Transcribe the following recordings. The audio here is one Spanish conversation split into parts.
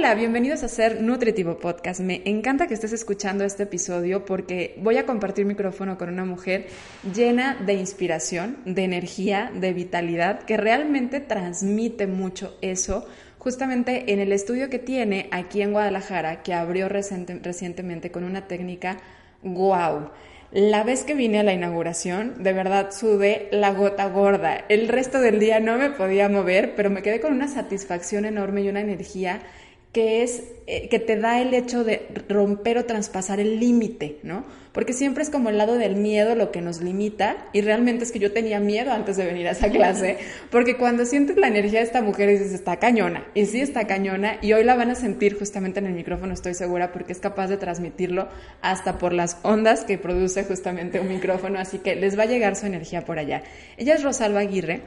Hola, bienvenidos a Ser Nutritivo Podcast. Me encanta que estés escuchando este episodio porque voy a compartir micrófono con una mujer llena de inspiración, de energía, de vitalidad, que realmente transmite mucho eso justamente en el estudio que tiene aquí en Guadalajara, que abrió recientemente con una técnica wow. La vez que vine a la inauguración, de verdad sudé la gota gorda. El resto del día no me podía mover, pero me quedé con una satisfacción enorme y una energía que es eh, que te da el hecho de romper o traspasar el límite, ¿no? Porque siempre es como el lado del miedo lo que nos limita y realmente es que yo tenía miedo antes de venir a esa clase, porque cuando sientes la energía de esta mujer dices, está cañona, y sí está cañona, y hoy la van a sentir justamente en el micrófono, estoy segura, porque es capaz de transmitirlo hasta por las ondas que produce justamente un micrófono, así que les va a llegar su energía por allá. Ella es Rosalba Aguirre,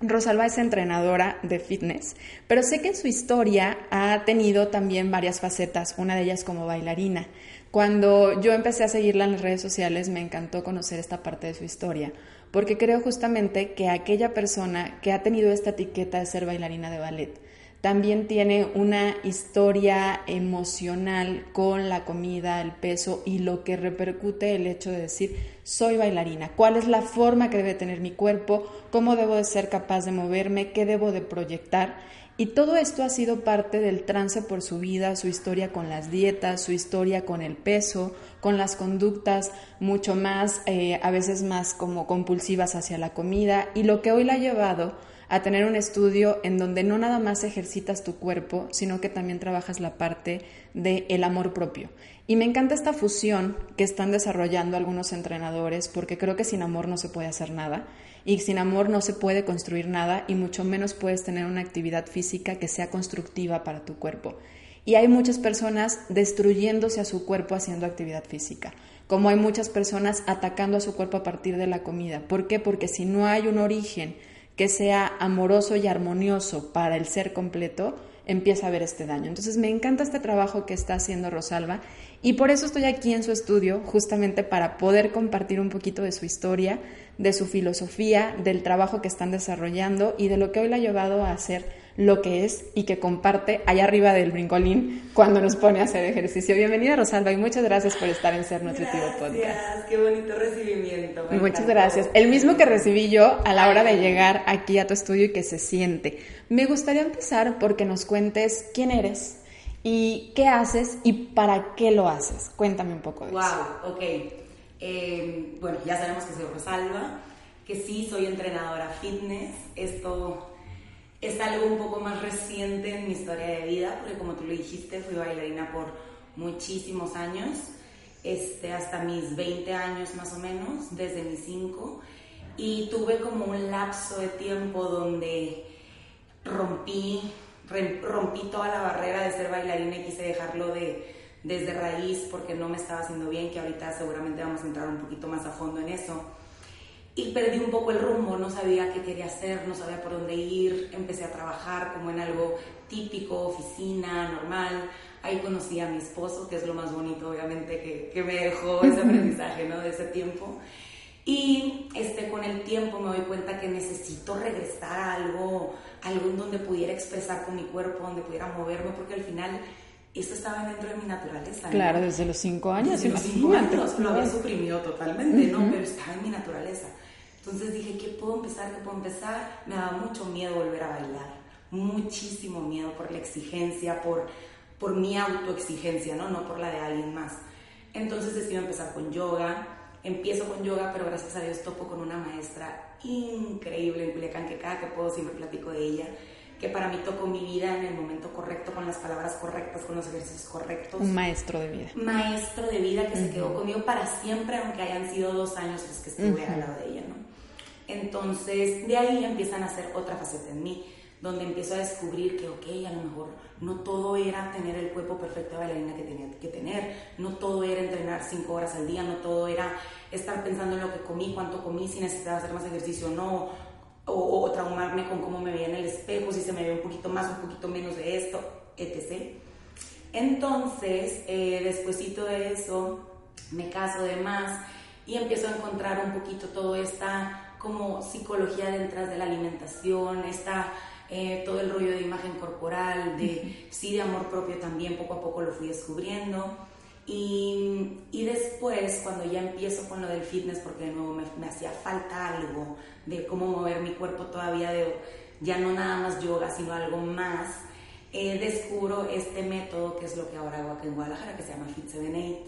Rosalba es entrenadora de fitness, pero sé que en su historia ha tenido también varias facetas, una de ellas como bailarina. Cuando yo empecé a seguirla en las redes sociales me encantó conocer esta parte de su historia, porque creo justamente que aquella persona que ha tenido esta etiqueta de ser bailarina de ballet, también tiene una historia emocional con la comida, el peso y lo que repercute el hecho de decir soy bailarina, cuál es la forma que debe tener mi cuerpo, cómo debo de ser capaz de moverme, qué debo de proyectar. Y todo esto ha sido parte del trance por su vida, su historia con las dietas, su historia con el peso, con las conductas mucho más, eh, a veces más como compulsivas hacia la comida. Y lo que hoy la ha llevado a tener un estudio en donde no nada más ejercitas tu cuerpo, sino que también trabajas la parte del el amor propio. Y me encanta esta fusión que están desarrollando algunos entrenadores, porque creo que sin amor no se puede hacer nada, y sin amor no se puede construir nada, y mucho menos puedes tener una actividad física que sea constructiva para tu cuerpo. Y hay muchas personas destruyéndose a su cuerpo haciendo actividad física, como hay muchas personas atacando a su cuerpo a partir de la comida. ¿Por qué? Porque si no hay un origen que sea amoroso y armonioso para el ser completo, empieza a haber este daño. Entonces me encanta este trabajo que está haciendo Rosalba y por eso estoy aquí en su estudio, justamente para poder compartir un poquito de su historia, de su filosofía, del trabajo que están desarrollando y de lo que hoy la ha llevado a hacer lo que es y que comparte allá arriba del brincolín cuando nos pone a hacer ejercicio. Bienvenida Rosalba y muchas gracias por estar en Ser Nutritivo Podcast. Gracias, qué bonito recibimiento. muchas gracias. El mismo que recibí yo a la hora de llegar aquí a tu estudio y que se siente. Me gustaría empezar porque nos cuentes quién eres y qué haces y para qué lo haces. Cuéntame un poco de eso. Wow, ok. Eh, bueno, ya sabemos que soy Rosalba, que sí soy entrenadora fitness. Esto es algo un poco más reciente en mi historia de vida, porque como tú lo dijiste, fui bailarina por muchísimos años, este, hasta mis 20 años más o menos, desde mis 5, y tuve como un lapso de tiempo donde rompí, rompí toda la barrera de ser bailarina y quise dejarlo de, desde raíz porque no me estaba haciendo bien, que ahorita seguramente vamos a entrar un poquito más a fondo en eso y perdí un poco el rumbo, no sabía qué quería hacer, no sabía por dónde ir, empecé a trabajar como en algo típico, oficina, normal. Ahí conocí a mi esposo, que es lo más bonito, obviamente, que, que me dejó ese aprendizaje, ¿no? De ese tiempo. Y este, con el tiempo me doy cuenta que necesito regresar a algo, algo en donde pudiera expresar con mi cuerpo, donde pudiera moverme, porque al final esto estaba dentro de mi naturaleza. Claro, desde los cinco años. Desde los cinco años, lo había suprimido totalmente, ¿no? Pero estaba en mi naturaleza. Entonces dije, ¿qué puedo empezar? ¿Qué puedo empezar? Me daba mucho miedo volver a bailar, muchísimo miedo por la exigencia, por, por mi autoexigencia, ¿no? No por la de alguien más. Entonces decido empezar con yoga. Empiezo con yoga, pero gracias a Dios topo con una maestra increíble en Culiacán, que cada que puedo siempre platico de ella, que para mí tocó mi vida en el momento correcto, con las palabras correctas, con los ejercicios correctos. Un maestro de vida. Maestro de vida que se quedó conmigo para siempre, aunque hayan sido dos años los que estuve al lado de ella, ¿no? Entonces, de ahí empiezan a hacer otra faceta en mí, donde empiezo a descubrir que, ok, a lo mejor no todo era tener el cuerpo perfecto de bailarina que tenía que tener, no todo era entrenar cinco horas al día, no todo era estar pensando en lo que comí, cuánto comí, si necesitaba hacer más ejercicio o no. o, traumarme con cómo me veía en el espejo, si se me ve un poquito más, un poquito menos de esto, etc. Entonces, eh, despuésito de eso, me caso de más y empiezo a encontrar un poquito todo esta como psicología detrás de la alimentación, esta, eh, todo el rollo de imagen corporal, de sí de amor propio también, poco a poco lo fui descubriendo. Y, y, después, cuando ya empiezo con lo del fitness, porque de nuevo me, me, hacía falta algo de cómo mover mi cuerpo todavía, de ya no nada más yoga, sino algo más, eh, descubro este método que es lo que ahora hago aquí en Guadalajara, que se llama Fit 78.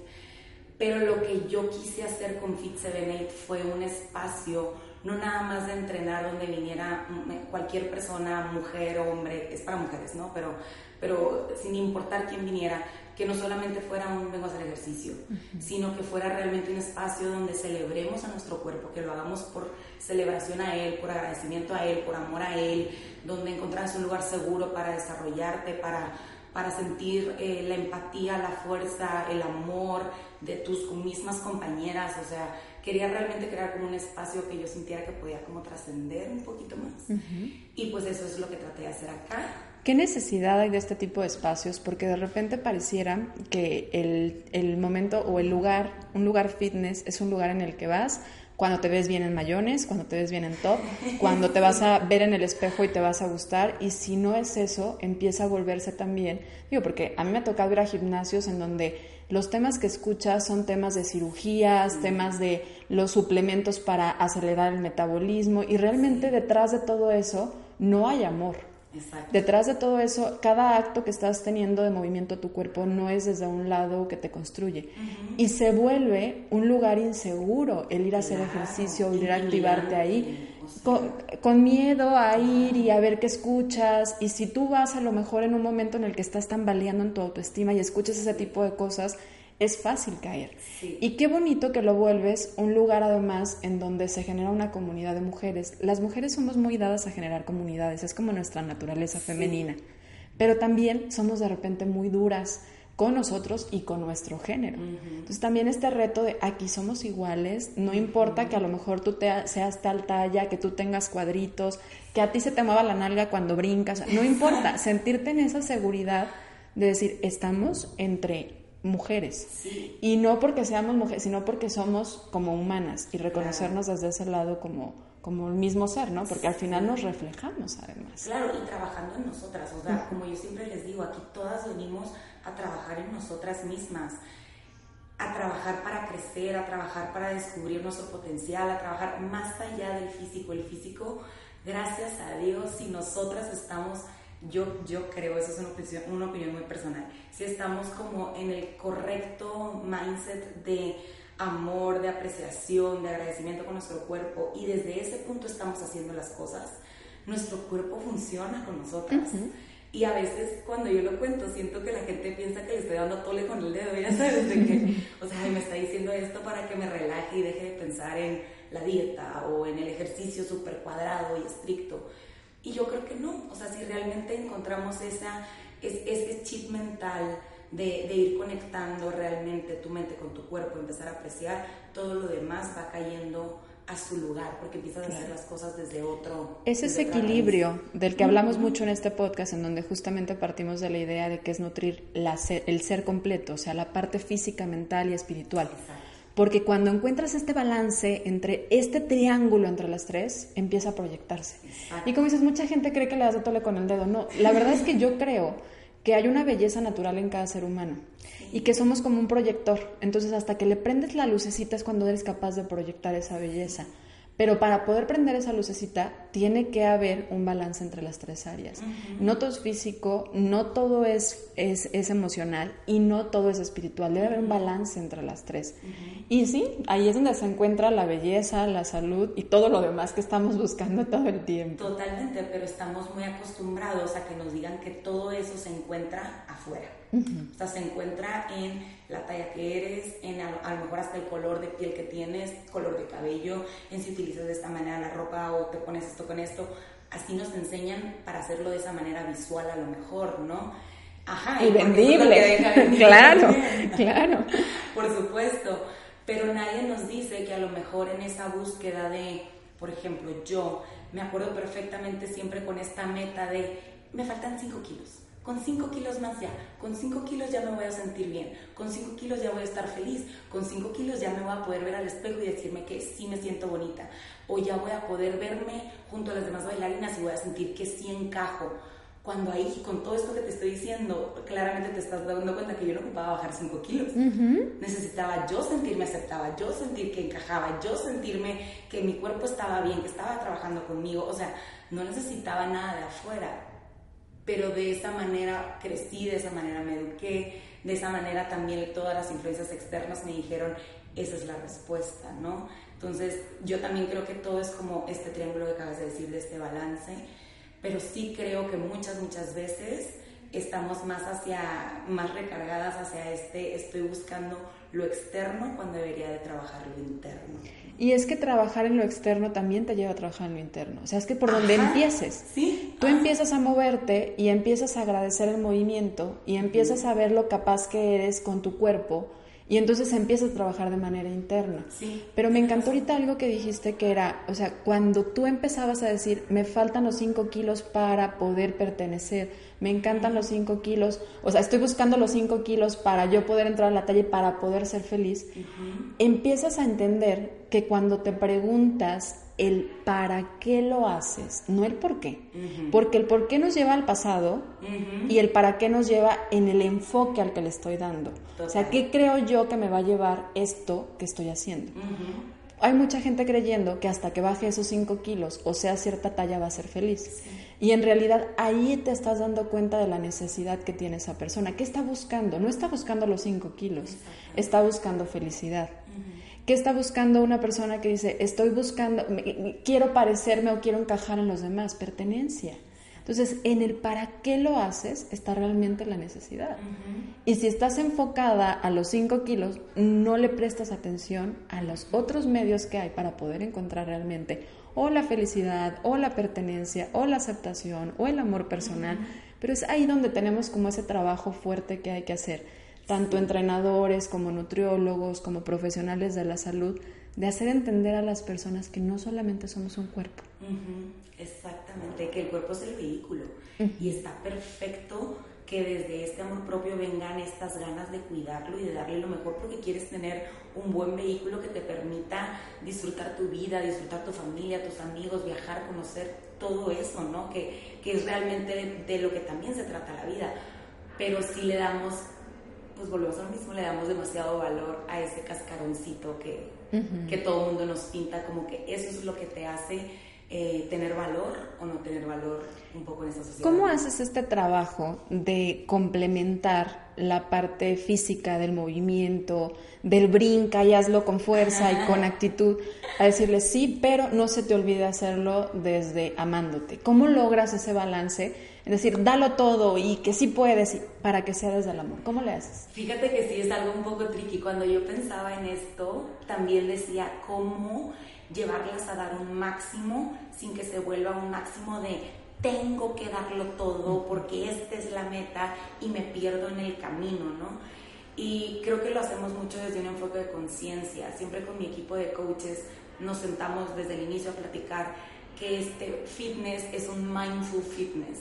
Pero lo que yo quise hacer con Fit 78 fue un espacio no nada más de entrenar donde viniera cualquier persona, mujer o hombre, es para mujeres, ¿no? Pero, pero sin importar quién viniera, que no solamente fuera un vengo a hacer ejercicio, sino que fuera realmente un espacio donde celebremos a nuestro cuerpo, que lo hagamos por celebración a él, por agradecimiento a él, por amor a él, donde encontrarás un lugar seguro para desarrollarte, para, para sentir eh, la empatía, la fuerza, el amor de tus mismas compañeras, o sea, quería realmente crear como un espacio que yo sintiera que podía como trascender un poquito más. Y pues eso es lo que traté de hacer acá. ¿Qué necesidad hay de este tipo de espacios? Porque de repente pareciera que el, el momento o el lugar, un lugar fitness, es un lugar en el que vas cuando te ves bien en mayones, cuando te ves bien en top, cuando te vas a ver en el espejo y te vas a gustar. Y si no es eso, empieza a volverse también. Digo, porque a mí me ha tocado ir a gimnasios en donde los temas que escuchas son temas de cirugías, temas de los suplementos para acelerar el metabolismo y realmente detrás de todo eso no hay amor. Detrás de todo eso, cada acto que estás teniendo de movimiento tu cuerpo no es desde un lado que te construye. Y se vuelve un lugar inseguro el ir a hacer ejercicio, ir a activarte ahí con, miedo a ir y a ver qué escuchas. Y si tú vas a lo mejor en un momento en el que estás tambaleando en tu autoestima y escuchas ese tipo de cosas, es fácil caer. Y qué bonito que lo vuelves un lugar además en donde se genera una comunidad de mujeres. Las mujeres somos muy dadas a generar comunidades, es como nuestra naturaleza femenina. Pero también somos de repente muy duras con nosotros y con nuestro género. Entonces también este reto de aquí somos iguales, no importa que a lo mejor tú te, seas tal talla, que tú tengas cuadritos, que a ti se te mueva la nalga cuando brincas, no importa, sentirte en esa seguridad de decir, estamos entre mujeres. Y no porque seamos mujeres, sino porque somos como humanas y reconocernos desde ese lado como, como el mismo ser, ¿no? Porque al final nos reflejamos además. Claro, y trabajando en nosotras, o sea, como yo siempre les digo, aquí todas venimos a trabajar en nosotras mismas, a trabajar para crecer, a trabajar para descubrir nuestro potencial, a trabajar más allá del físico. El físico, gracias a Dios, si nosotras estamos, yo, yo creo, eso es una opinión, una opinión muy personal, si estamos como en el correcto mindset de amor, de apreciación, de agradecimiento con nuestro cuerpo y desde ese punto estamos haciendo las cosas, nuestro cuerpo funciona con nosotras. Y a veces cuando yo lo cuento, siento que la gente piensa que le estoy dando tole con el dedo, ya sabes, de que, o sea, me está diciendo esto para que me relaje y deje de pensar en la dieta o en el ejercicio súper cuadrado y estricto. Y yo creo que no, o sea, si realmente encontramos esa, ese chip mental de, de, ir conectando realmente tu mente con tu cuerpo, empezar a apreciar, todo lo demás va cayendo a su lugar, porque empiezas a hacer las cosas desde otro. Es ese equilibrio del que hablamos mucho en este podcast, en donde justamente partimos de la idea de que es nutrir la el ser completo, o sea, la parte física, mental y espiritual. Porque cuando encuentras este balance entre este triángulo entre las tres, empieza a proyectarse. Y como dices, mucha gente cree que le das de tole con el dedo. No, la verdad es que yo creo que hay una belleza natural en cada ser humano y que somos como un proyector. Entonces, hasta que le prendes la lucecita es cuando eres capaz de proyectar esa belleza. Pero para poder prender esa lucecita, tiene que haber un balance entre las tres áreas. No todo es físico, no todo es, es, emocional y no todo es espiritual. Debe haber un balance entre las tres. Y sí, ahí es donde se encuentra la belleza, la salud y todo lo demás que estamos buscando todo el tiempo. Totalmente, pero estamos muy acostumbrados a que nos digan que todo eso se encuentra afuera. O sea, se encuentra en la talla que eres, en a, lo mejor hasta el color de piel que tienes, color de cabello, en si utilizas de esta manera la ropa o te pones esto con esto. Así nos enseñan para hacerlo de esa manera visual a lo mejor, ¿no? Ajá. Y, vendible. claro, claro. Por supuesto. Pero nadie nos dice que a lo mejor en esa búsqueda de Por ejemplo, yo me acuerdo perfectamente siempre con esta meta de, me faltan 5 kilos. Con 5 kilos más ya, con 5 kilos ya me voy a sentir bien, con 5 kilos ya voy a estar feliz, con 5 kilos ya me voy a poder ver al espejo y decirme que sí me siento bonita, o ya voy a poder verme junto a las demás bailarinas y voy a sentir que sí encajo cuando ahí, con todo esto que te estoy diciendo, claramente te estás dando cuenta que yo no ocupaba bajar 5 kilos. Necesitaba yo sentirme aceptada, yo sentir que encajaba, yo sentirme que mi cuerpo estaba bien, que estaba trabajando conmigo. O sea, no necesitaba nada de afuera. Pero de esa manera crecí, de esa manera me eduqué, de esa manera también todas las influencias externas me dijeron, esa es la respuesta, ¿no? Entonces, yo también creo que todo es como este triángulo que acabas de decir, de este balance pero sí creo que muchas, muchas veces estamos más hacia, más recargadas hacia este, estoy buscando lo externo cuando debería de trabajar lo interno. Y es que trabajar en lo externo también te lleva a trabajar en lo interno. O sea, es que por donde empieces, ¿Sí? tú empiezas a moverte y empiezas a agradecer el movimiento y empiezas a ver lo capaz que eres con tu cuerpo y entonces empiezas a trabajar de manera interna. Sí. Pero me encantó ahorita algo que dijiste que era, o sea, cuando tú empezabas a decir, me faltan los 5 kilos para poder pertenecer, me encantan los 5 kilos, o sea, estoy buscando los 5 kilos para yo poder entrar a la talla y para poder ser feliz, empiezas a entender que cuando te preguntas el para qué lo haces, no el por qué. Porque el por qué nos lleva al pasado y el para qué nos lleva en el enfoque al que le estoy dando. O sea, ¿qué creo yo que me va a llevar esto que estoy haciendo? Hay mucha gente creyendo que hasta que baje esos 5 kilos o sea cierta talla va a ser feliz. Y en realidad ahí te estás dando cuenta de la necesidad que tiene esa persona. ¿Qué está buscando? No está buscando los 5 kilos, está buscando felicidad. ¿Qué está buscando una persona que dice, estoy buscando, quiero parecerme o quiero encajar en los demás? Pertenencia. Entonces, en el para qué lo haces está realmente la necesidad. Y si estás enfocada a los 5 kilos, no le prestas atención a los otros medios que hay para poder encontrar realmente o la felicidad, o la pertenencia, o la aceptación, o el amor personal. Pero es ahí donde tenemos como ese trabajo fuerte que hay que hacer tanto entrenadores como nutriólogos, como profesionales de la salud, de hacer entender a las personas que no solamente somos un cuerpo. Exactamente, que el cuerpo es el vehículo y está perfecto que desde este amor propio vengan estas ganas de cuidarlo y de darle lo mejor porque quieres tener un buen vehículo que te permita disfrutar tu vida, disfrutar tu familia, tus amigos, viajar, conocer todo eso, ¿no? Que, que es realmente de, de lo que también se trata la vida. Pero si le damos pues volvemos a lo mismo, le damos demasiado valor a ese cascaroncito que, que todo el mundo nos pinta como que eso es lo que te hace eh, tener valor o no tener valor un poco en esa sociedad. ¿Cómo haces este trabajo de complementar la parte física del movimiento, del brinca y hazlo con fuerza y con actitud, a decirle sí, pero no se te olvide hacerlo desde amándote? ¿Cómo logras ese balance? Es decir, dalo todo y que sí puedes para que sea desde el amor. ¿Cómo le haces? Fíjate que sí es algo un poco tricky. Cuando yo pensaba en esto, también decía cómo llevarlas a dar un máximo sin que se vuelva un máximo de tengo que darlo todo porque esta es la meta y me pierdo en el camino, ¿no? Y creo que lo hacemos mucho desde un enfoque de conciencia. Siempre con mi equipo de coaches nos sentamos desde el inicio a platicar que este fitness es un mindful fitness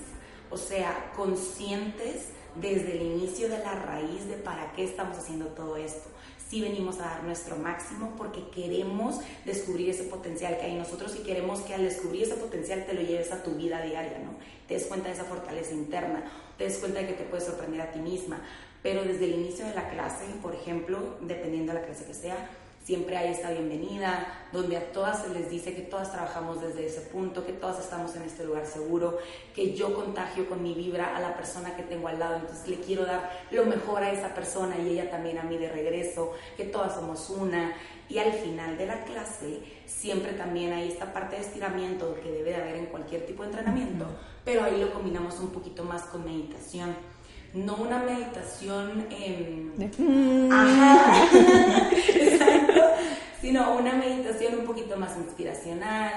o sea, conscientes desde el inicio de la raíz de para qué estamos haciendo todo esto. Si venimos a dar nuestro máximo porque queremos descubrir ese potencial que hay en nosotros y queremos que al descubrir ese potencial te lo lleves a tu vida diaria, ¿no? Te des cuenta de esa fortaleza interna, te des cuenta de que te puedes sorprender a ti misma. Pero desde el inicio de la clase, por ejemplo, dependiendo de la clase que sea, siempre hay esta bienvenida, donde a todas se les dice que todas trabajamos desde ese punto, que todas estamos en este lugar seguro, que yo contagio con mi vibra a la persona que tengo al lado, entonces le quiero dar lo mejor a esa persona y ella también a mí de regreso, que todas somos una. Y al final de la clase siempre también hay esta parte de estiramiento que debe de haber en cualquier tipo de entrenamiento, pero ahí lo combinamos un poquito más con meditación. No una meditación en... Ajá, exacto, sino una meditación un poquito más inspiracional,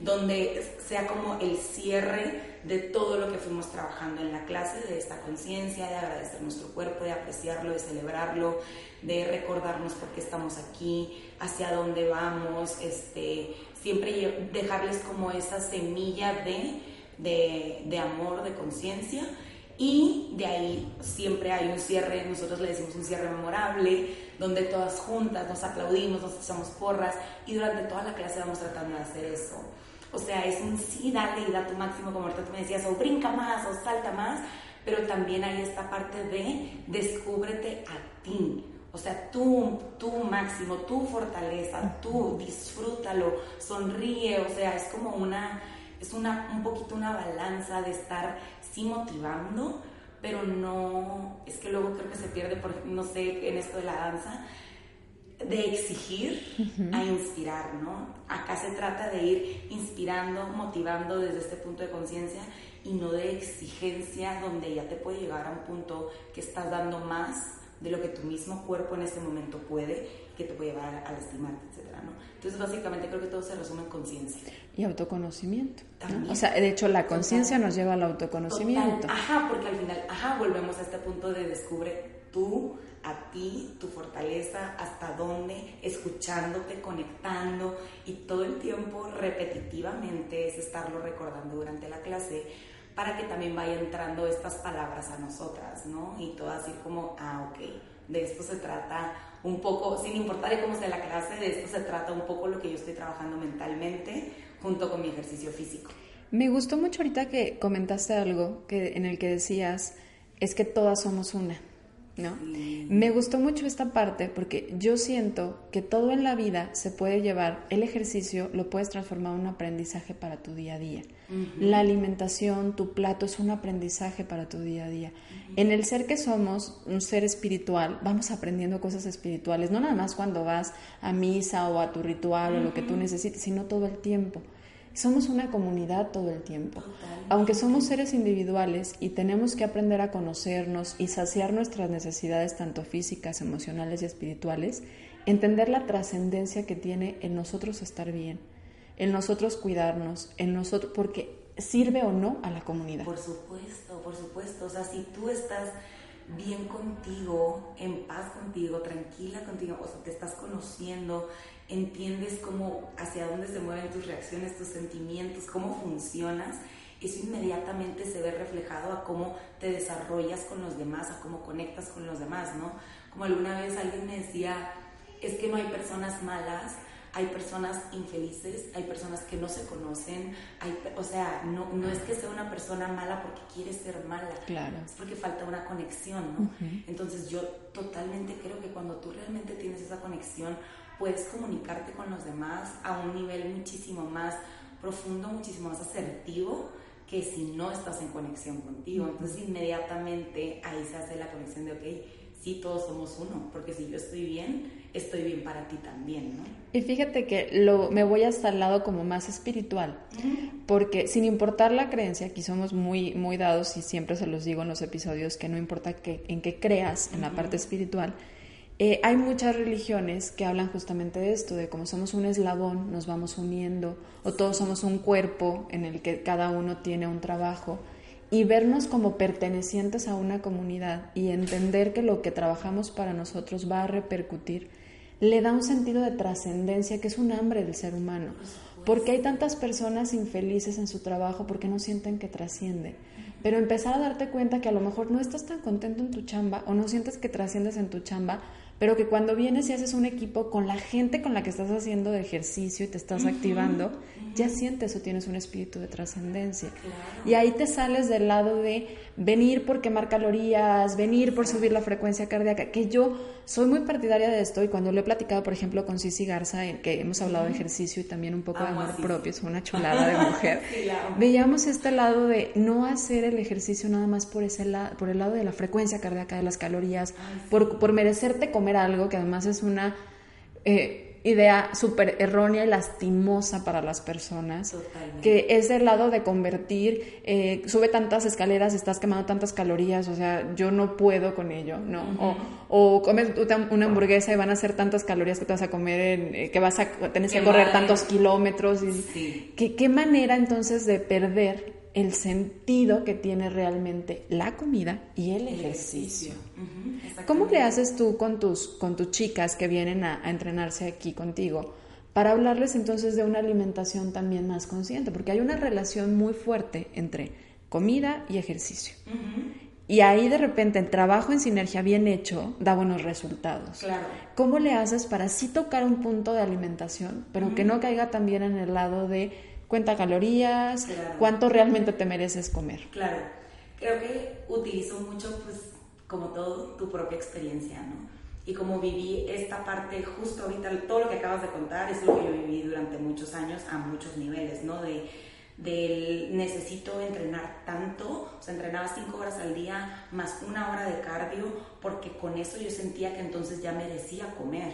donde sea como el cierre de todo lo que fuimos trabajando en la clase, de esta conciencia, de agradecer nuestro cuerpo, de apreciarlo, de celebrarlo, de recordarnos por qué estamos aquí, hacia dónde vamos, este, siempre dejarles como esa semilla de, de, de amor, de conciencia. Y de ahí siempre hay un cierre, nosotros le decimos un cierre memorable, donde todas juntas nos aplaudimos, nos echamos porras y durante toda la clase vamos tratando de hacer eso. O sea, es un sí, dale y da tu máximo, como ahorita tú me decías, o brinca más, o salta más, pero también hay esta parte de descúbrete a ti. O sea, tú, tu máximo, tu fortaleza, tú disfrútalo, sonríe, o sea, es como una, es una, un poquito una balanza de estar sí motivando, pero no, es que luego creo que se pierde, por, no sé, en esto de la danza, de exigir a inspirar, ¿no? Acá se trata de ir inspirando, motivando desde este punto de conciencia y no de exigencia donde ya te puede llegar a un punto que estás dando más de lo que tu mismo cuerpo en este momento puede, que te puede llevar a, lastimarte, etcétera, ¿no? Entonces, básicamente creo que todo se resume en conciencia. Y autoconocimiento. O sea, de hecho, la conciencia nos lleva al autoconocimiento. Ajá, porque al final, ajá, volvemos a este punto de descubre tú, a ti, tu fortaleza, hasta dónde, escuchándote, conectando y todo el tiempo repetitivamente es estarlo recordando durante la clase para que también vaya entrando estas palabras a nosotras, ¿no? Y todo así como, ah, ok, de esto se trata un poco, sin importar cómo sea la clase, de esto se trata un poco lo que yo estoy trabajando mentalmente junto con mi ejercicio físico. Me gustó mucho ahorita que comentaste algo que, en el que decías, es que todas somos una. ¿No? Me gustó mucho esta parte porque yo siento que todo en la vida se puede llevar, el ejercicio lo puedes transformar en un aprendizaje para tu día a día. La alimentación, tu plato es un aprendizaje para tu día a día. En el ser que somos, un ser espiritual, vamos aprendiendo cosas espirituales, no nada más cuando vas a misa o a tu ritual o lo que tú necesites, sino todo el tiempo. Somos una comunidad todo el tiempo. Aunque somos seres individuales y tenemos que aprender a conocernos y saciar nuestras necesidades tanto físicas, emocionales y espirituales, entender la trascendencia que tiene en nosotros estar bien, en nosotros cuidarnos, en nosotros porque sirve o no a la comunidad. Por supuesto, por supuesto. O sea, si tú estás bien contigo, en paz contigo, tranquila contigo, o sea, te estás conociendo, entiendes cómo, hacia dónde se mueven tus reacciones, tus sentimientos, cómo funcionas, eso inmediatamente se ve reflejado a cómo te desarrollas con los demás, a cómo conectas con los demás, ¿no? Como alguna vez alguien me decía, es que no hay personas malas, hay personas infelices, hay personas que no se conocen, hay, o sea, no, no es que sea una persona mala porque quiere ser mala, claro. es porque falta una conexión, ¿no? Entonces yo totalmente creo que cuando tú realmente tienes esa conexión, puedes comunicarte con los demás a un nivel muchísimo más profundo, muchísimo más asertivo que si no estás en conexión contigo. Entonces inmediatamente ahí se hace la conexión de, ok, sí, todos somos uno, porque si yo estoy bien, estoy bien para ti también, ¿no? Y fíjate que lo, me voy hasta el lado como más espiritual, porque sin importar la creencia, aquí somos muy, muy dados y siempre se los digo en los episodios que no importa que, en qué creas en la parte espiritual, eh, hay muchas religiones que hablan justamente de esto, de cómo somos un eslabón, nos vamos uniendo, o todos somos un cuerpo en el que cada uno tiene un trabajo, y vernos como pertenecientes a una comunidad y entender que lo que trabajamos para nosotros va a repercutir, le da un sentido de trascendencia que es un hambre del ser humano. Porque hay tantas personas infelices en su trabajo porque no sienten que trasciende. Pero empezar a darte cuenta que a lo mejor no estás tan contento en tu chamba o no sientes que trasciendes en tu chamba pero que cuando vienes y haces un equipo con la gente con la que estás haciendo de ejercicio y te estás activando, ya sientes o tienes un espíritu de trascendencia. Y ahí te sales del lado de venir por quemar calorías, venir por subir la frecuencia cardíaca, que yo soy muy partidaria de esto y cuando lo he platicado, por ejemplo, con Cici Garza, en que hemos hablado de ejercicio y también un poco de amor propio, es una chulada de mujer, veíamos este lado de no hacer el ejercicio nada más por, ese por el lado de la frecuencia cardíaca, de las calorías, por, por merecerte comer algo, que además es una eh, idea súper errónea y lastimosa para las personas, que es el lado de convertir, eh, sube tantas escaleras, estás quemando tantas calorías, o sea, yo no puedo con ello, ¿no? o, comes una hamburguesa y van a ser tantas calorías que te vas a comer, eh, que vas a tener que correr tantos kilómetros. Y, ¿qué, manera entonces de perder el sentido que tiene realmente la comida y el, ejercicio. ¿Cómo le haces tú con tus, con tus chicas que vienen a, entrenarse aquí contigo para hablarles entonces de una alimentación también más consciente, porque hay una relación muy fuerte entre comida y ejercicio. Y ahí de repente el trabajo en sinergia bien hecho da buenos resultados. Claro. ¿Cómo le haces para sí tocar un punto de alimentación, pero que no caiga también en el lado de cuenta calorías, cuánto realmente te mereces comer? Claro. Creo que utilizo mucho, pues, como todo, tu propia experiencia, ¿no? Y como viví esta parte justo ahorita, todo lo que acabas de contar es lo que yo viví durante muchos años a muchos niveles, ¿no? De del necesito entrenar tanto, o sea, entrenaba cinco horas al día más una hora de cardio, porque con eso yo sentía que entonces ya merecía comer.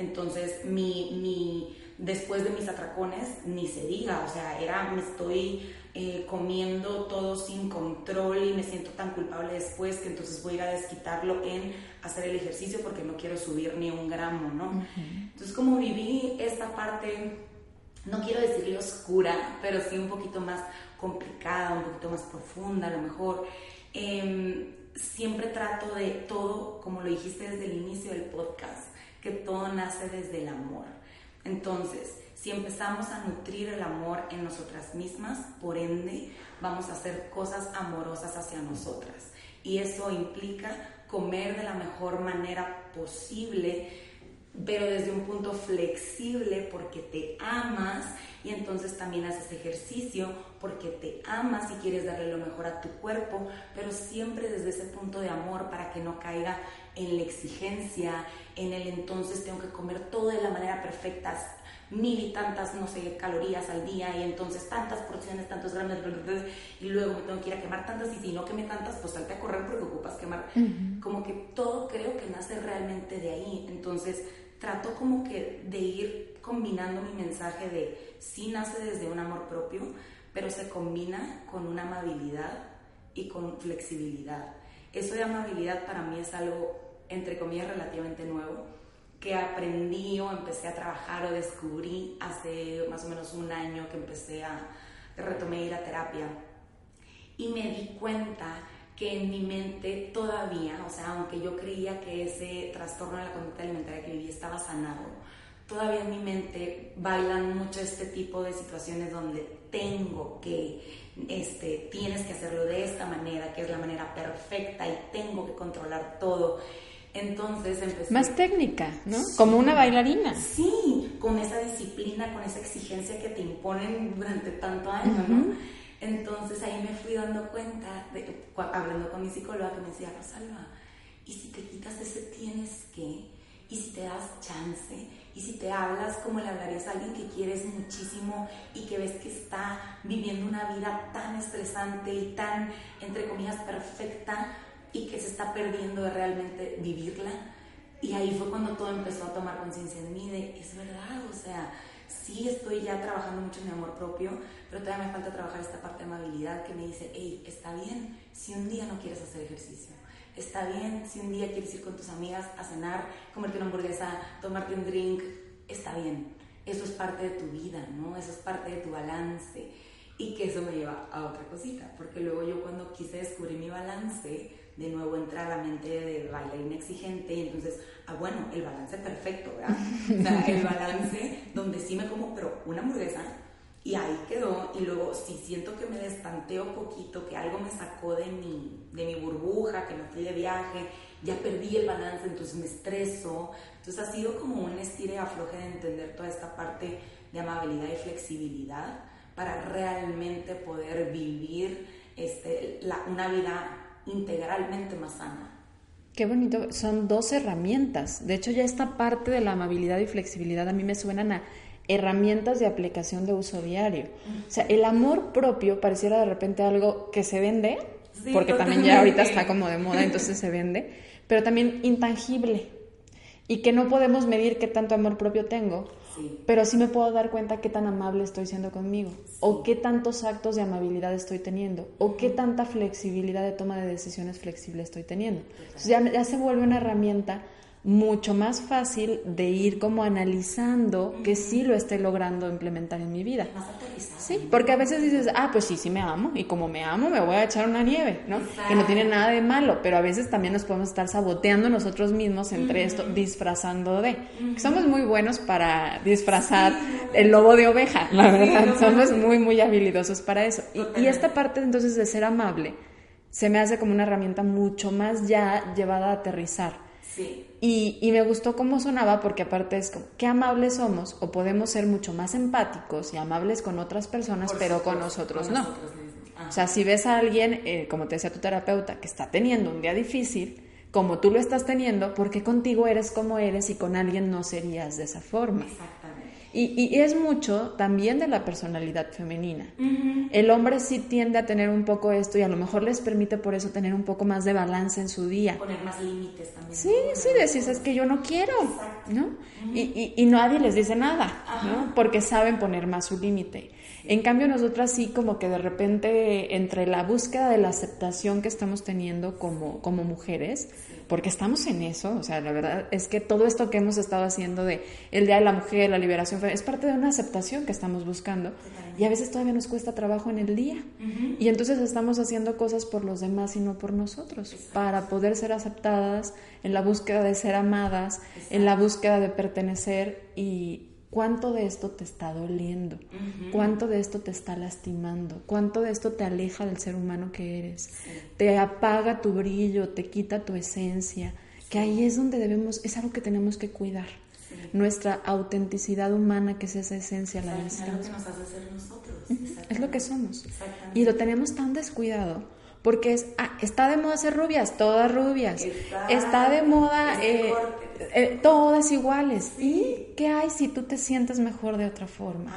Entonces, mi, mi, después de mis atracones, ni se diga, o sea, era, me estoy eh, comiendo todo sin control y me siento tan culpable después que entonces voy a ir a desquitarlo en hacer el ejercicio porque no quiero subir ni un gramo, ¿no? Entonces, como viví esta parte no quiero decirle oscura, pero sí un poquito más complicada, un poquito más profunda a lo mejor. Em, siempre trato de todo, como lo dijiste desde el inicio del podcast, que todo nace desde el amor. Entonces, si empezamos a nutrir el amor en nosotras mismas, por ende, vamos a hacer cosas amorosas hacia nosotras. Y eso implica comer de la mejor manera posible, pero desde un punto flexible porque te amas y entonces también haces ejercicio porque te amas y quieres darle lo mejor a tu cuerpo, pero siempre desde ese punto de amor para que no caiga en la exigencia, en el entonces tengo que comer todo de la manera perfecta, mil y tantas, no sé, calorías al día y entonces tantas porciones, tantos gramos, y luego me tengo que ir a quemar tantas y si no quemé tantas, pues salte a correr porque ocupas quemar. Como que todo creo que nace realmente de ahí. Entonces, trato como que de ir combinando mi mensaje de sí nace desde un amor propio, pero se combina con una amabilidad y con flexibilidad. Eso de amabilidad para mí es algo, entre comillas, relativamente nuevo, que aprendí o empecé a trabajar o descubrí hace más o menos un año que empecé a, retomar ir a terapia. Y me di cuenta que en mi mente todavía, o sea, aunque yo creía que ese trastorno de la conducta alimentaria que vivía estaba sanado, todavía en mi mente bailan mucho este tipo de situaciones donde tengo que, este, tienes que hacerlo de esta manera, que es la manera perfecta y tengo que controlar todo. Entonces empecé... Más técnica, ¿no? Como una bailarina. Sí, con esa disciplina, con esa exigencia que te imponen durante tanto año, ¿no? Entonces ahí me fui dando cuenta, de, hablando con mi psicóloga, que me decía, Rosalba, ¿y si te quitas ese tienes que? ¿Y si te das chance? ¿Y si te hablas como le hablarías a alguien que quieres muchísimo y que ves que está viviendo una vida tan estresante y tan, entre comillas, perfecta y que se está perdiendo de realmente vivirla? Y ahí fue cuando todo empezó a tomar conciencia de mí, de, es verdad, o sea, sí estoy ya trabajando mucho en mi amor propio, pero todavía me falta trabajar esta parte de amabilidad que me dice, hey, está bien si un día no quieres hacer ejercicio. Está bien si un día quieres ir con tus amigas a cenar, comerte una hamburguesa, tomarte un drink. Está bien. Eso es parte de tu vida, ¿no? Eso es parte de tu balance. Y que eso me lleva a otra cosita, porque luego yo cuando quise descubrir mi balance, de nuevo entra a la mente de bailarina exigente y entonces, ah, bueno, el balance perfecto, ¿verdad? El balance donde sí me como, pero una hamburguesa y ahí quedó. Y luego, si siento que me destanteo poquito, que algo me sacó de mi, de mi burbuja, que me fui de viaje, ya perdí el balance, entonces me estreso. Entonces ha sido como un estire afloje de entender toda esta parte de amabilidad y flexibilidad para realmente poder vivir este, la, una vida integralmente más sana. Qué bonito, son dos herramientas. De hecho, ya esta parte de la amabilidad y flexibilidad a mí me suenan a herramientas de aplicación de uso diario. O sea, el amor propio pareciera de repente algo que se vende, porque también ya ahorita está como de moda, entonces se vende, pero también intangible. Y que no podemos medir qué tanto amor propio tengo, pero sí me puedo dar cuenta qué tan amable estoy siendo conmigo, o qué tantos actos de amabilidad estoy teniendo, o qué tanta flexibilidad de toma de decisiones flexible estoy teniendo. ya, ya se vuelve una herramienta mucho más fácil de ir como analizando que sí lo estoy logrando implementar en mi vida. Sí, porque a veces dices, ah, pues sí, sí me amo, y como me amo, me voy a echar una nieve, ¿no? Que no tiene nada de malo, pero a veces también nos podemos estar saboteando nosotros mismos entre esto, disfrazando de. Somos muy buenos para disfrazar el lobo de oveja, la verdad, somos muy, muy habilidosos para eso. Y, y esta parte entonces de ser amable se me hace como una herramienta mucho más ya llevada a aterrizar y, me gustó cómo sonaba porque aparte es como, qué amables somos o podemos ser mucho más empáticos y amables con otras personas, pero con nosotros no. o sea, si ves a alguien, eh, como te decía tu terapeuta, que está teniendo un día difícil, como tú lo estás teniendo, porque contigo eres como eres y con alguien no serías de esa forma? Y, es mucho también de la personalidad femenina. El hombre sí tiende a tener un poco esto y a lo mejor les permite por eso tener un poco más de balance en su día. Poner más límites también. Sí, sí, decís, es que yo no quiero, ¿no? y, y, nadie les dice nada, ¿no? Porque saben poner más su límite. En cambio, nosotras sí como que de repente entre la búsqueda de la aceptación que estamos teniendo como, como mujeres, porque estamos en eso, o sea, la verdad es que todo esto que hemos estado haciendo de el Día de la Mujer, la liberación, es parte de una aceptación que estamos buscando y a veces todavía nos cuesta trabajo en el día. Y entonces estamos haciendo cosas por los demás y no por nosotros, para poder ser aceptadas, en la búsqueda de ser amadas, en la búsqueda de pertenecer y cuánto de esto te está doliendo, cuánto de esto te está lastimando, cuánto de esto te aleja del ser humano que eres, te apaga tu brillo, te quita tu esencia, que ahí es donde debemos, es algo que tenemos que cuidar. Nuestra autenticidad humana, que es esa esencia, la necesitamos. Es lo que nos hace ser nosotros. Es lo que somos. Y lo tenemos tan descuidado porque es, ah, está de moda ser rubias, todas rubias. Está, de moda eh, eh, todas iguales. ¿Y qué hay si tú te sientes mejor de otra forma?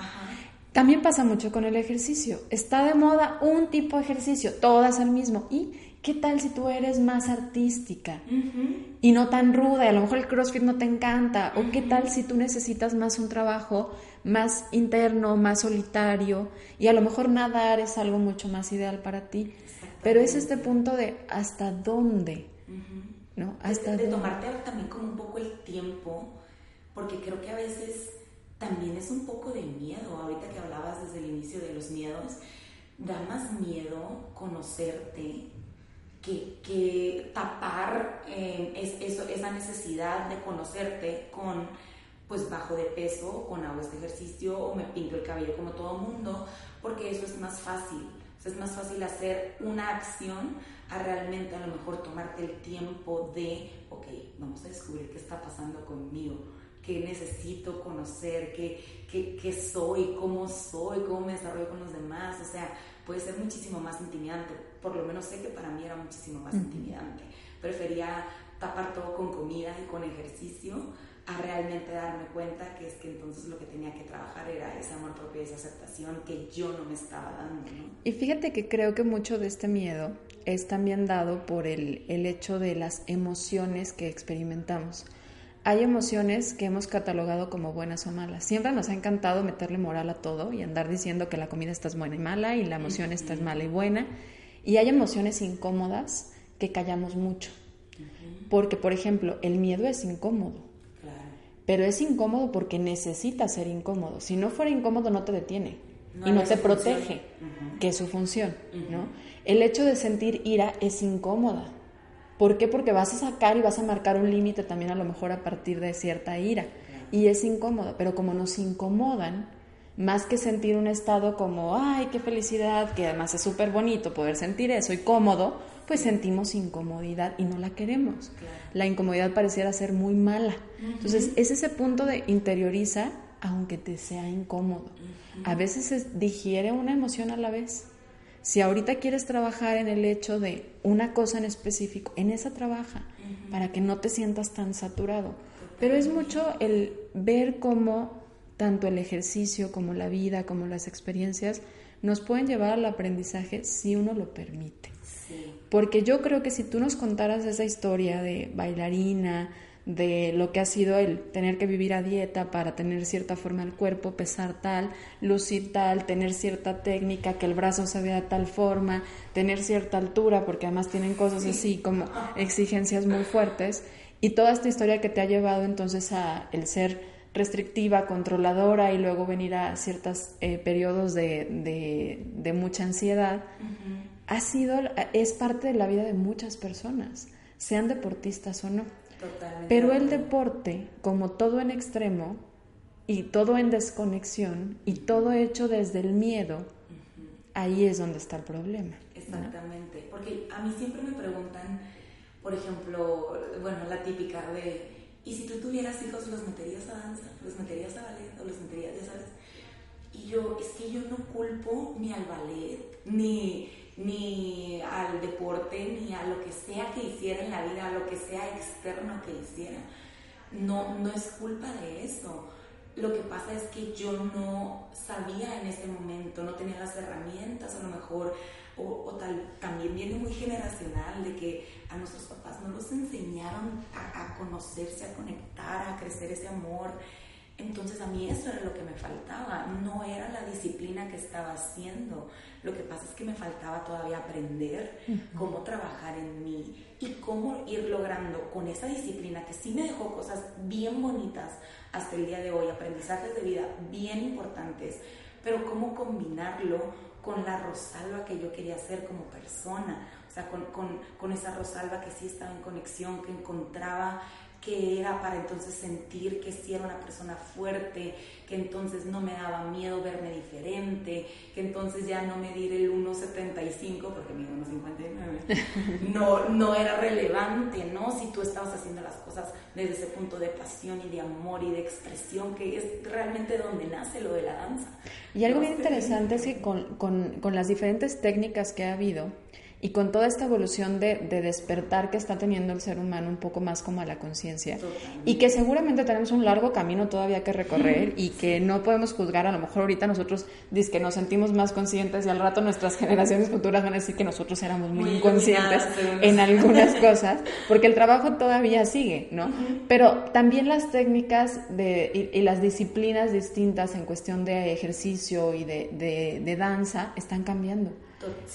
También pasa mucho con el ejercicio. Está de moda un tipo de ejercicio, todas al mismo. ¿Y qué tal si tú eres más artística y no tan ruda? Y a lo mejor el CrossFit no te encanta. ¿O qué tal si tú necesitas más un trabajo más interno, más solitario? Y a lo mejor nadar es algo mucho más ideal para ti. Pero es este punto de hasta dónde, ¿no? Hasta de, tomarte también como un poco el tiempo, porque creo que a veces también es un poco de miedo. Ahorita que hablabas desde el inicio de los miedos, da más miedo conocerte que, que tapar eh, es, eso, esa necesidad de conocerte con pues bajo de peso, con hago este ejercicio o me pinto el cabello como todo mundo, porque eso es más fácil es más fácil hacer una acción a realmente a lo mejor tomarte el tiempo de, ok, vamos a descubrir qué está pasando conmigo, qué necesito conocer, qué, qué, qué soy, cómo soy, cómo me desarrollo con los demás. O sea, puede ser muchísimo más intimidante. Por lo menos sé que para mí era muchísimo más intimidante. Prefería tapar todo con comida y con ejercicio a realmente darme cuenta que es que entonces lo que tenía que trabajar era ese amor propio y esa aceptación que yo no me estaba dando. Y fíjate que creo que mucho de este miedo es también dado por el, el hecho de las emociones que experimentamos. Hay emociones que hemos catalogado como buenas o malas. Siempre nos ha encantado meterle moral a todo y andar diciendo que la comida está buena y mala y la emoción está mala y buena. Y hay emociones incómodas que callamos mucho. Porque, por ejemplo, el miedo es incómodo pero es incómodo porque necesita ser incómodo. Si no fuera incómodo no te detiene y no te protege, que es su función, ¿no? El hecho de sentir ira es incómoda. ¿Por qué? Porque vas a sacar y vas a marcar un límite también a lo mejor a partir de cierta ira. Y es incómodo, pero como nos incomodan, más que sentir un estado como, ay, qué felicidad, que además es súper bonito poder sentir eso y cómodo, pues sentimos incomodidad y no la queremos. La incomodidad pareciera ser muy mala. Entonces, es ese punto de interioriza aunque te sea incómodo. A veces se digiere una emoción a la vez. Si ahorita quieres trabajar en el hecho de una cosa en específico, en esa trabaja, para que no te sientas tan saturado. Pero es mucho el ver cómo tanto el ejercicio como la vida, como las experiencias, nos pueden llevar al aprendizaje si uno lo permite. Porque yo creo que si tú nos contaras esa historia de bailarina, de lo que ha sido el tener que vivir a dieta para tener cierta forma del cuerpo, pesar tal, lucir tal, tener cierta técnica, que el brazo se vea de tal forma, tener cierta altura, porque además tienen cosas así como exigencias muy fuertes, Y toda esta historia que te ha llevado entonces a el ser restrictiva, controladora y luego venir a ciertos eh, periodos de, de, mucha ansiedad, ha sido, es parte de la vida de muchas personas, sean deportistas o no. Pero el deporte, como todo en extremo y todo en desconexión y todo hecho desde el miedo, ahí es donde está el problema. Exactamente, porque a mí siempre me preguntan, por ejemplo, bueno, la típica de, ¿y si tú tuvieras hijos los meterías a danza, los meterías a ballet o los meterías, ya sabes? Y yo, es que yo no culpo ni al ballet, ni, ni al deporte, ni a lo que sea que hiciera en la vida, a lo que sea externo que hiciera. No, no es culpa de eso. Lo que pasa es que yo no sabía en ese momento, no tenía las herramientas, a lo mejor, o, tal, también viene muy generacional de que a nuestros papás no los enseñaron a, a conocerse, a conectar, a crecer ese amor entonces a mí eso era lo que me faltaba, no era la disciplina que estaba haciendo. Lo que pasa es que me faltaba todavía aprender cómo trabajar en mí y cómo ir logrando con esa disciplina que sí me dejó cosas bien bonitas hasta el día de hoy, aprendizajes de vida bien importantes, pero cómo combinarlo con la Rosalba que yo quería ser como persona, o sea, con, con, con esa Rosalba que sí estaba en conexión, que encontraba que era para entonces sentir que sí era una persona fuerte, que entonces no me daba miedo verme diferente, que entonces ya no medir el 1,75 porque mi 1,59 no, no era relevante, ¿no? Si tú estabas haciendo las cosas desde ese punto de pasión y de amor y de expresión, que es realmente donde nace lo de la danza. Y algo bien interesante es que con, con, con las diferentes técnicas que ha habido, y con toda esta evolución de, despertar que está teniendo el ser humano un poco más como a la conciencia. Y que seguramente tenemos un largo camino todavía que recorrer y que no podemos juzgar, a lo mejor ahorita nosotros dice que nos sentimos más conscientes y al rato nuestras generaciones futuras van a decir que nosotros éramos muy, inconscientes en algunas cosas, porque el trabajo todavía sigue, ¿no? Pero también las técnicas de, y, las disciplinas distintas en cuestión de ejercicio y de, de danza están cambiando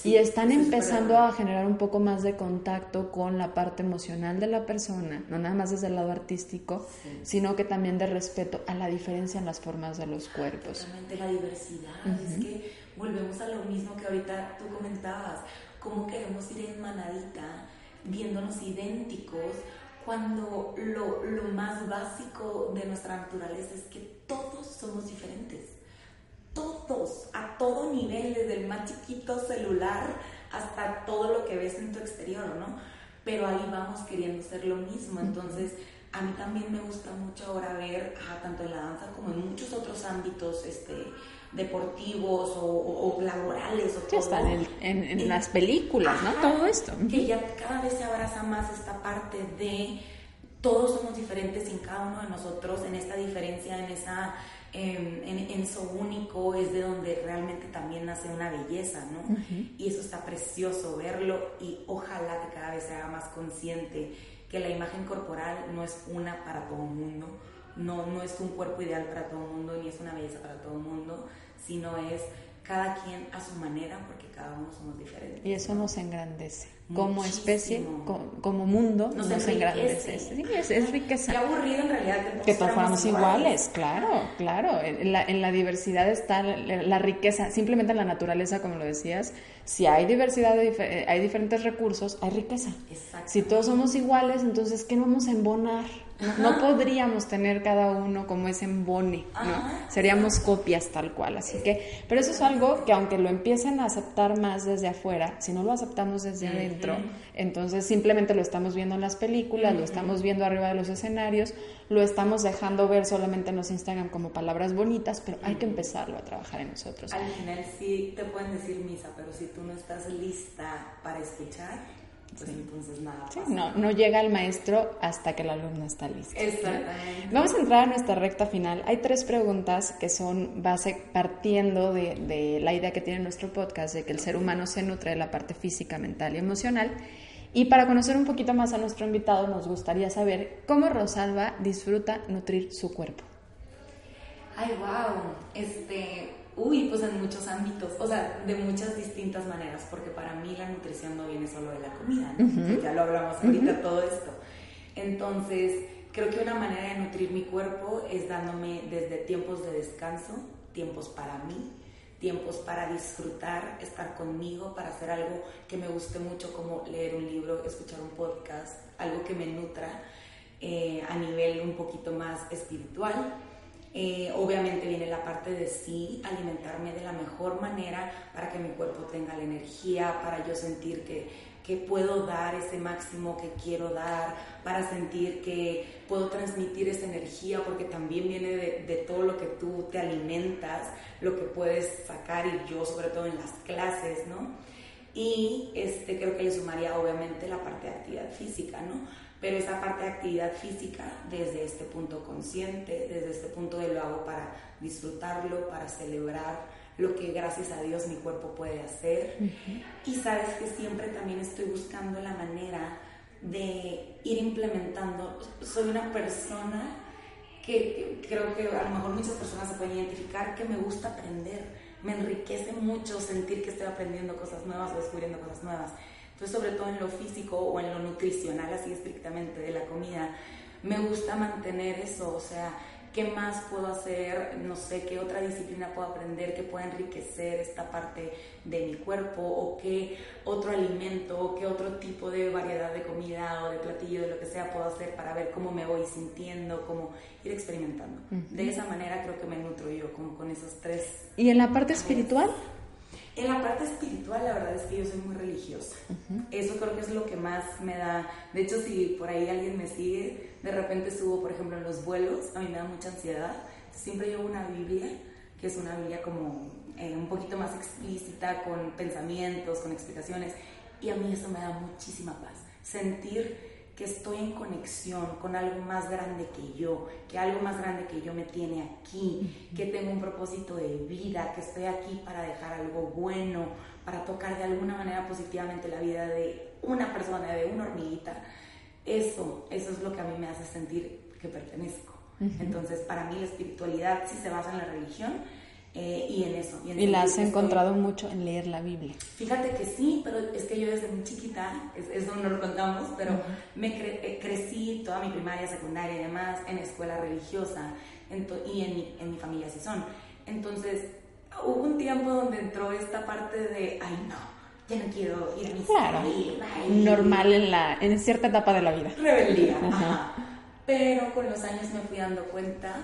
y están empezando a generar un poco más de contacto con la parte emocional de la persona, no nada más desde el lado artístico, sino que también de respeto a la diferencia en las formas de los cuerpos. Exactamente, la diversidad. Es que volvemos a lo mismo que ahorita tú comentabas, cómo queremos ir en manadita, viéndonos idénticos, cuando lo, lo más básico de nuestra naturaleza es que todos somos diferentes todos, a todo nivel, desde el más chiquito celular hasta todo lo que ves en tu exterior, ¿no? Pero ahí vamos queriendo ser lo mismo. Entonces, a mí también me gusta mucho ahora ver, tanto en la danza como en muchos otros ámbitos, este deportivos o, laborales o todo. Está en, las películas, ¿no? Todo esto. Que ya cada vez se abraza más esta parte de todos somos diferentes en cada uno de nosotros, en esta diferencia, en esa en, en, eso único es de donde realmente también nace una belleza, ¿no? Y eso está precioso verlo y ojalá que cada vez se haga más consciente que la imagen corporal no es una para todo el mundo, no, no es un cuerpo ideal para todo el mundo, ni es una belleza para todo el mundo, sino es cada quien a su manera porque cada uno somos diferentes. Y eso nos engrandece como especie, como, mundo, nos, engrandece. Sí, es, riqueza. Qué aburrido en realidad que todos, fuéramos iguales. claro, claro. En la, en la diversidad está la, riqueza, simplemente en la naturaleza, como lo decías. Si hay diversidad, hay diferentes recursos, hay riqueza. Si todos somos iguales, entonces, ¿qué vamos a embonar? No, podríamos tener cada uno como ese embone, ¿no? Seríamos copias tal cual, así que, pero eso es algo que aunque lo empiecen a aceptar más desde afuera, si no lo aceptamos desde adentro, entonces simplemente lo estamos viendo en las películas, lo estamos viendo arriba de los escenarios, lo estamos dejando ver solamente en los Instagram como palabras bonitas, pero hay que empezarlo a trabajar en nosotros. Al final sí te pueden decir misa, pero si tú no estás lista para escuchar, pues entonces nada. no, no llega el maestro hasta que el alumno está listo. Exactamente. Vamos a entrar a nuestra recta final. Hay tres preguntas que son base partiendo de, de la idea que tiene nuestro podcast de que el ser humano se nutre de la parte física, mental y emocional. Y para conocer un poquito más a nuestro invitado, nos gustaría saber cómo Rosalba disfruta nutrir su cuerpo. Ay, wow. Este, Uy, pues en muchos ámbitos, o sea, de muchas distintas maneras, porque para mí la nutrición no viene solo de la comida, ya lo hablamos ahorita todo esto. Entonces, creo que una manera de nutrir mi cuerpo es dándome desde tiempos de descanso, tiempos para mí, tiempos para disfrutar, estar conmigo, para hacer algo que me guste mucho, como leer un libro, escuchar un podcast, algo que me nutra eh, a nivel un poquito más espiritual. Eh, obviamente viene la parte de sí, alimentarme de la mejor manera para que mi cuerpo tenga la energía, para yo sentir que, que puedo dar ese máximo que quiero dar, para sentir que puedo transmitir esa energía, porque también viene de, de, todo lo que tú te alimentas, lo que puedes sacar y yo sobre todo en las clases, ¿no? Y este, creo que le sumaría obviamente la parte de actividad física, ¿no? Pero esa parte de actividad física desde este punto consciente, desde este punto de lo hago para disfrutarlo, para celebrar lo que gracias a Dios mi cuerpo puede hacer. Y sabes que siempre también estoy buscando la manera de ir implementando. Soy una persona que, creo que a lo mejor muchas personas se pueden identificar, que me gusta aprender. Me enriquece mucho sentir que estoy aprendiendo cosas nuevas o descubriendo cosas nuevas. Entonces, sobre todo en lo físico o en lo nutricional, así estrictamente de la comida, me gusta mantener eso, o sea, ¿qué más puedo hacer? No sé, ¿qué otra disciplina puedo aprender que pueda enriquecer esta parte de mi cuerpo? ¿O qué otro alimento, o qué otro tipo de variedad de comida o de platillo, de lo que sea, puedo hacer para ver cómo me voy sintiendo, cómo ir experimentando? De esa manera creo que me nutro yo, como con esos tres. ¿Y en la parte espiritual? En la parte espiritual, la verdad es que yo soy muy religiosa. Eso creo que es lo que más me da. De hecho, si por ahí alguien me sigue, de repente subo, por ejemplo, en los vuelos, a mí me da mucha ansiedad. Siempre llevo una Biblia, que es una Biblia como eh, un poquito más explícita, con pensamientos, con explicaciones. Y a mí eso me da muchísima paz. Sentir que estoy en conexión con algo más grande que yo, que algo más grande que yo me tiene aquí, que tengo un propósito de vida, que estoy aquí para dejar algo bueno, para tocar de alguna manera positivamente la vida de una persona, de una hormiguita. Eso, eso es lo que a mí me hace sentir que pertenezco. Entonces, para mí la espiritualidad sí se basa en la religión, eh, y en eso. Y, la has encontrado mucho en leer la Biblia. Fíjate que sí, pero es que yo desde muy chiquita, eso no lo contamos, pero me eh, crecí toda mi primaria, secundaria y demás en escuela religiosa y en mi, en mi familia así son. Entonces, hubo un tiempo donde entró esta parte de, ay no, ya no quiero ir a mi Claro, normal en, la, en cierta etapa de la vida. Rebeldía, ajá. Pero con los años me fui dando cuenta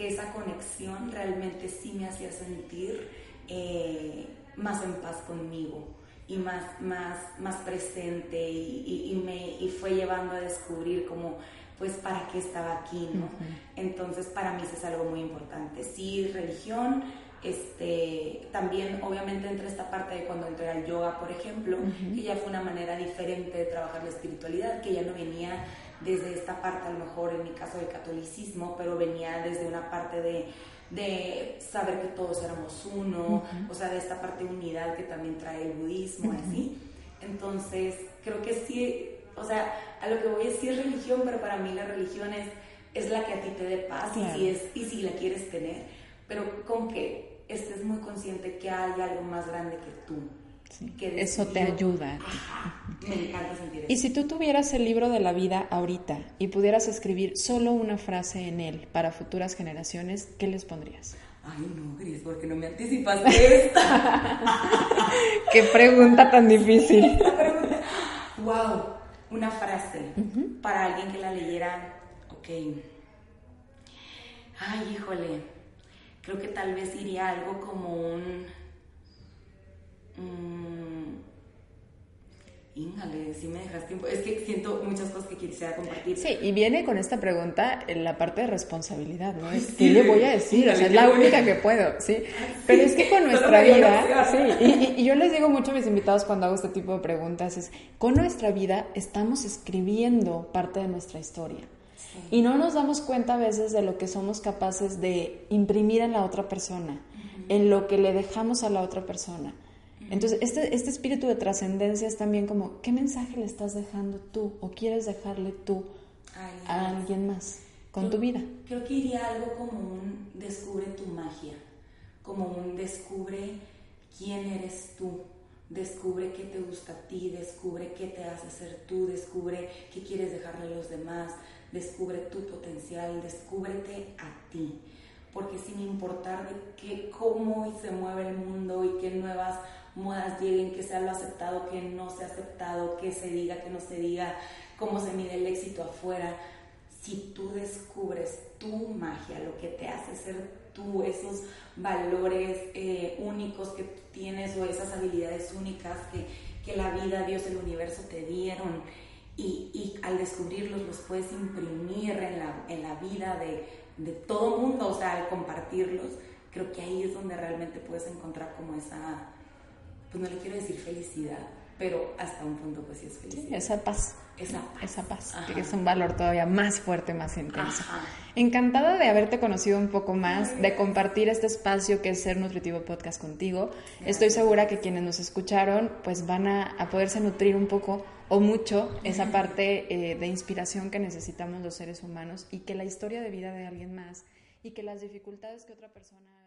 que esa conexión realmente sí me hacía sentir eh, más en paz conmigo y más, más, más presente y, y, me y fue llevando a descubrir como pues para qué estaba aquí, ¿no? Entonces para mí eso es algo muy importante. Sí, religión, este, también obviamente entre esta parte de cuando entré al yoga, por ejemplo, que ya fue una manera diferente de trabajar la espiritualidad, que ya no venía desde esta parte, a lo mejor en mi caso del catolicismo, pero venía desde una parte de, de saber que todos éramos uno, o sea, de esta parte de unidad que también trae el budismo, así. Entonces, creo que sí, o sea, a lo que voy es sí es religión, pero para mí la religión es, es la que a ti te dé paz y, si es, y si la quieres tener, pero con que estés muy consciente que hay algo más grande que tú eso te ayuda. me encanta sentir Y si tú tuvieras el libro de la vida ahorita y pudieras escribir solo una frase en él para futuras generaciones, ¿qué les pondrías? Ay, no, Gris, porque no me anticipaste esta. Qué pregunta tan difícil. wow, una frase para alguien que la leyera. Ok. Ay, híjole. Creo que tal vez iría algo como un Mmm, si me dejas tiempo. Es que siento muchas cosas que quisiera compartir. Sí, y viene con esta pregunta en la parte de responsabilidad, ¿no? ¿Qué le voy a decir? o sea, es la única que puedo, ¿sí? Pero es que con nuestra vida, sí, y, yo les digo mucho a mis invitados cuando hago este tipo de preguntas, es, con nuestra vida estamos escribiendo parte de nuestra historia. Y no nos damos cuenta a veces de lo que somos capaces de imprimir en la otra persona, en lo que le dejamos a la otra persona. Entonces, este, este espíritu de trascendencia es también como, ¿qué mensaje le estás dejando tú o quieres dejarle tú a alguien más con tu vida? Creo que iría algo como un descubre tu magia, como un descubre quién eres tú, descubre qué te gusta a ti, descubre qué te hace ser tú, descubre qué quieres dejarle a los demás, descubre tu potencial, descúbrete a ti. Porque sin importar de qué, cómo se mueve el mundo y qué nuevas modas lleguen, que sea lo aceptado, que no sea aceptado, que se diga, que no se diga, cómo se mide el éxito afuera, si tú descubres tu magia, lo que te hace ser tú, esos valores eh, únicos que tienes o esas habilidades únicas que, que, la vida, Dios, el universo te dieron y, y al descubrirlos los puedes imprimir en la, en la vida de, de todo mundo, o sea, al compartirlos, creo que ahí es donde realmente puedes encontrar como esa, pues no le quiero decir felicidad, pero hasta un punto pues sí es felicidad. esa paz. Esa paz. Esa paz, que es un valor todavía más fuerte, más intenso. Encantada de haberte conocido un poco más, de compartir este espacio que es Ser Nutritivo Podcast contigo. Estoy segura que quienes nos escucharon pues van a, a poderse nutrir un poco o mucho esa parte eh, de inspiración que necesitamos los seres humanos y que la historia de vida de alguien más y que las dificultades que otra persona